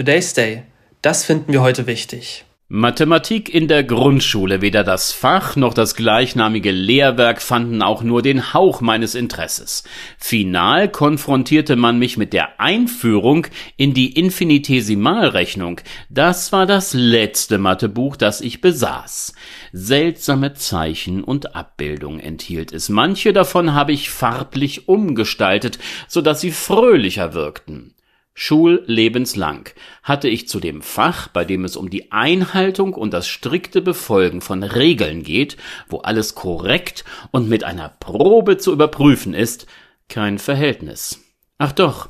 Today's Day. Das finden wir heute wichtig. Mathematik in der Grundschule, weder das Fach noch das gleichnamige Lehrwerk fanden auch nur den Hauch meines Interesses. Final konfrontierte man mich mit der Einführung in die Infinitesimalrechnung. Das war das letzte Mathebuch, das ich besaß. Seltsame Zeichen und Abbildungen enthielt es. Manche davon habe ich farblich umgestaltet, so dass sie fröhlicher wirkten. Schullebenslang hatte ich zu dem Fach, bei dem es um die Einhaltung und das strikte Befolgen von Regeln geht, wo alles korrekt und mit einer Probe zu überprüfen ist, kein Verhältnis. Ach doch,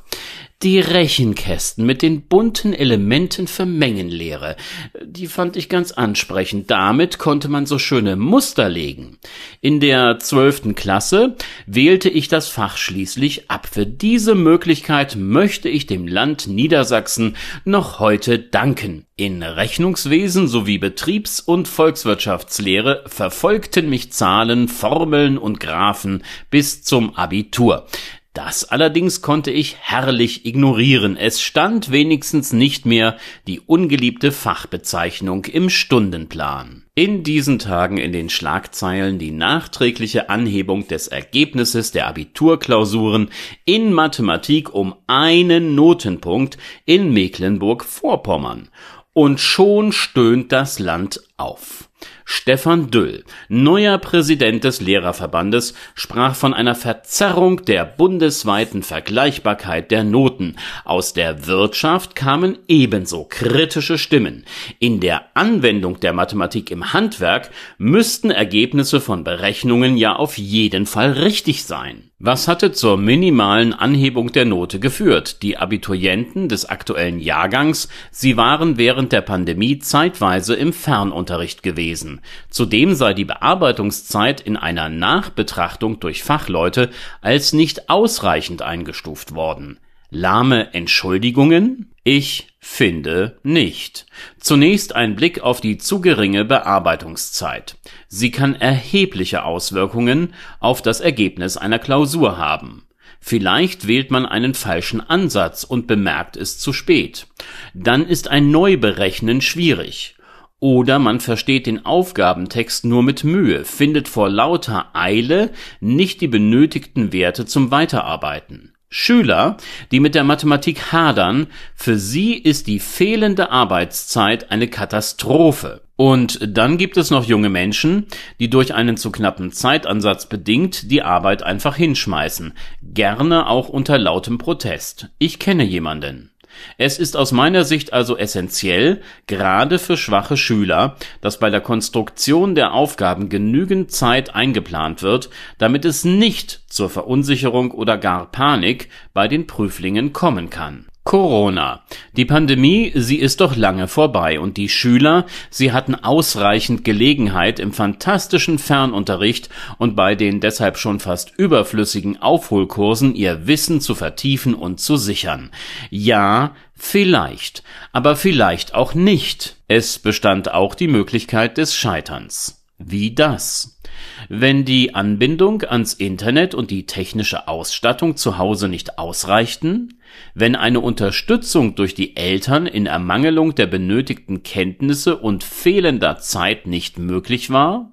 die Rechenkästen mit den bunten Elementen für Mengenlehre, die fand ich ganz ansprechend. Damit konnte man so schöne Muster legen. In der zwölften Klasse wählte ich das Fach schließlich ab. Für diese Möglichkeit möchte ich dem Land Niedersachsen noch heute danken. In Rechnungswesen sowie Betriebs- und Volkswirtschaftslehre verfolgten mich Zahlen, Formeln und Graphen bis zum Abitur. Das allerdings konnte ich herrlich ignorieren. Es stand wenigstens nicht mehr die ungeliebte Fachbezeichnung im Stundenplan. In diesen Tagen in den Schlagzeilen die nachträgliche Anhebung des Ergebnisses der Abiturklausuren in Mathematik um einen Notenpunkt in Mecklenburg-Vorpommern. Und schon stöhnt das Land auf. Stefan Düll, neuer Präsident des Lehrerverbandes, sprach von einer Verzerrung der bundesweiten Vergleichbarkeit der Noten. Aus der Wirtschaft kamen ebenso kritische Stimmen. In der Anwendung der Mathematik im Handwerk müssten Ergebnisse von Berechnungen ja auf jeden Fall richtig sein. Was hatte zur minimalen Anhebung der Note geführt? Die Abiturienten des aktuellen Jahrgangs, sie waren während der Pandemie zeitweise im Fernunterricht gewesen. Zudem sei die Bearbeitungszeit in einer Nachbetrachtung durch Fachleute als nicht ausreichend eingestuft worden. Lahme Entschuldigungen? Ich finde nicht. Zunächst ein Blick auf die zu geringe Bearbeitungszeit. Sie kann erhebliche Auswirkungen auf das Ergebnis einer Klausur haben. Vielleicht wählt man einen falschen Ansatz und bemerkt es zu spät. Dann ist ein Neuberechnen schwierig. Oder man versteht den Aufgabentext nur mit Mühe, findet vor lauter Eile nicht die benötigten Werte zum Weiterarbeiten. Schüler, die mit der Mathematik hadern, für sie ist die fehlende Arbeitszeit eine Katastrophe. Und dann gibt es noch junge Menschen, die durch einen zu knappen Zeitansatz bedingt die Arbeit einfach hinschmeißen, gerne auch unter lautem Protest. Ich kenne jemanden. Es ist aus meiner Sicht also essentiell, gerade für schwache Schüler, dass bei der Konstruktion der Aufgaben genügend Zeit eingeplant wird, damit es nicht zur Verunsicherung oder gar Panik bei den Prüflingen kommen kann Corona. Die Pandemie, sie ist doch lange vorbei und die Schüler, sie hatten ausreichend Gelegenheit im fantastischen Fernunterricht und bei den deshalb schon fast überflüssigen Aufholkursen ihr Wissen zu vertiefen und zu sichern. Ja, vielleicht, aber vielleicht auch nicht. Es bestand auch die Möglichkeit des Scheiterns. Wie das? Wenn die Anbindung ans Internet und die technische Ausstattung zu Hause nicht ausreichten, wenn eine Unterstützung durch die Eltern in Ermangelung der benötigten Kenntnisse und fehlender Zeit nicht möglich war,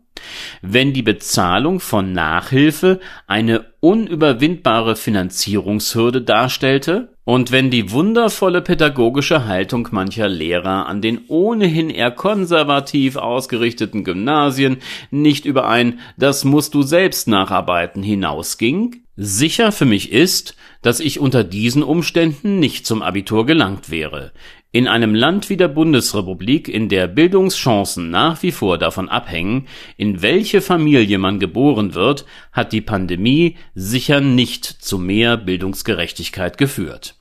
wenn die Bezahlung von Nachhilfe eine unüberwindbare Finanzierungshürde darstellte und wenn die wundervolle pädagogische Haltung mancher Lehrer an den ohnehin eher konservativ ausgerichteten Gymnasien nicht über ein Das musst du selbst nacharbeiten hinausging, sicher für mich ist, dass ich unter diesen Umständen nicht zum Abitur gelangt wäre. In einem Land wie der Bundesrepublik, in der Bildungschancen nach wie vor davon abhängen, in welche Familie man geboren wird, hat die Pandemie sicher nicht zu mehr Bildungsgerechtigkeit geführt.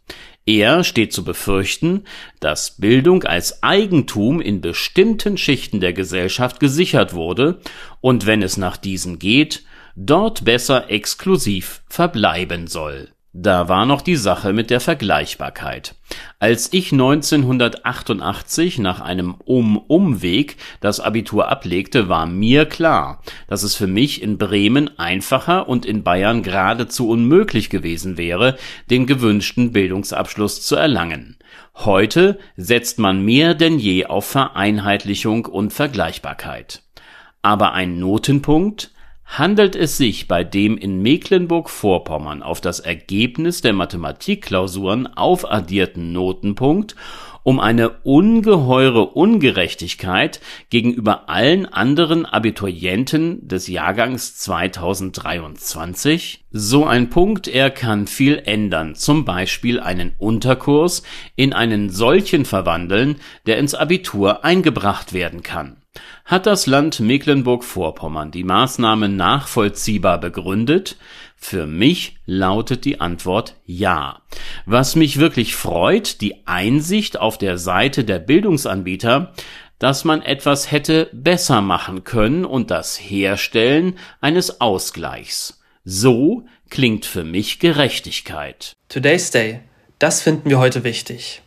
Eher steht zu befürchten, dass Bildung als Eigentum in bestimmten Schichten der Gesellschaft gesichert wurde und wenn es nach diesen geht, dort besser exklusiv verbleiben soll da war noch die Sache mit der Vergleichbarkeit. Als ich 1988 nach einem Um-Umweg das Abitur ablegte, war mir klar, dass es für mich in Bremen einfacher und in Bayern geradezu unmöglich gewesen wäre, den gewünschten Bildungsabschluss zu erlangen. Heute setzt man mehr denn je auf Vereinheitlichung und Vergleichbarkeit. Aber ein Notenpunkt handelt es sich bei dem in Mecklenburg-Vorpommern auf das Ergebnis der Mathematikklausuren aufaddierten Notenpunkt um eine ungeheure Ungerechtigkeit gegenüber allen anderen Abiturienten des Jahrgangs 2023? So ein Punkt, er kann viel ändern, zum Beispiel einen Unterkurs in einen solchen verwandeln, der ins Abitur eingebracht werden kann. Hat das Land Mecklenburg-Vorpommern die Maßnahme nachvollziehbar begründet? Für mich lautet die Antwort ja. Was mich wirklich freut, die Einsicht auf der Seite der Bildungsanbieter, dass man etwas hätte besser machen können und das Herstellen eines Ausgleichs. So klingt für mich Gerechtigkeit. Today's Day. Das finden wir heute wichtig.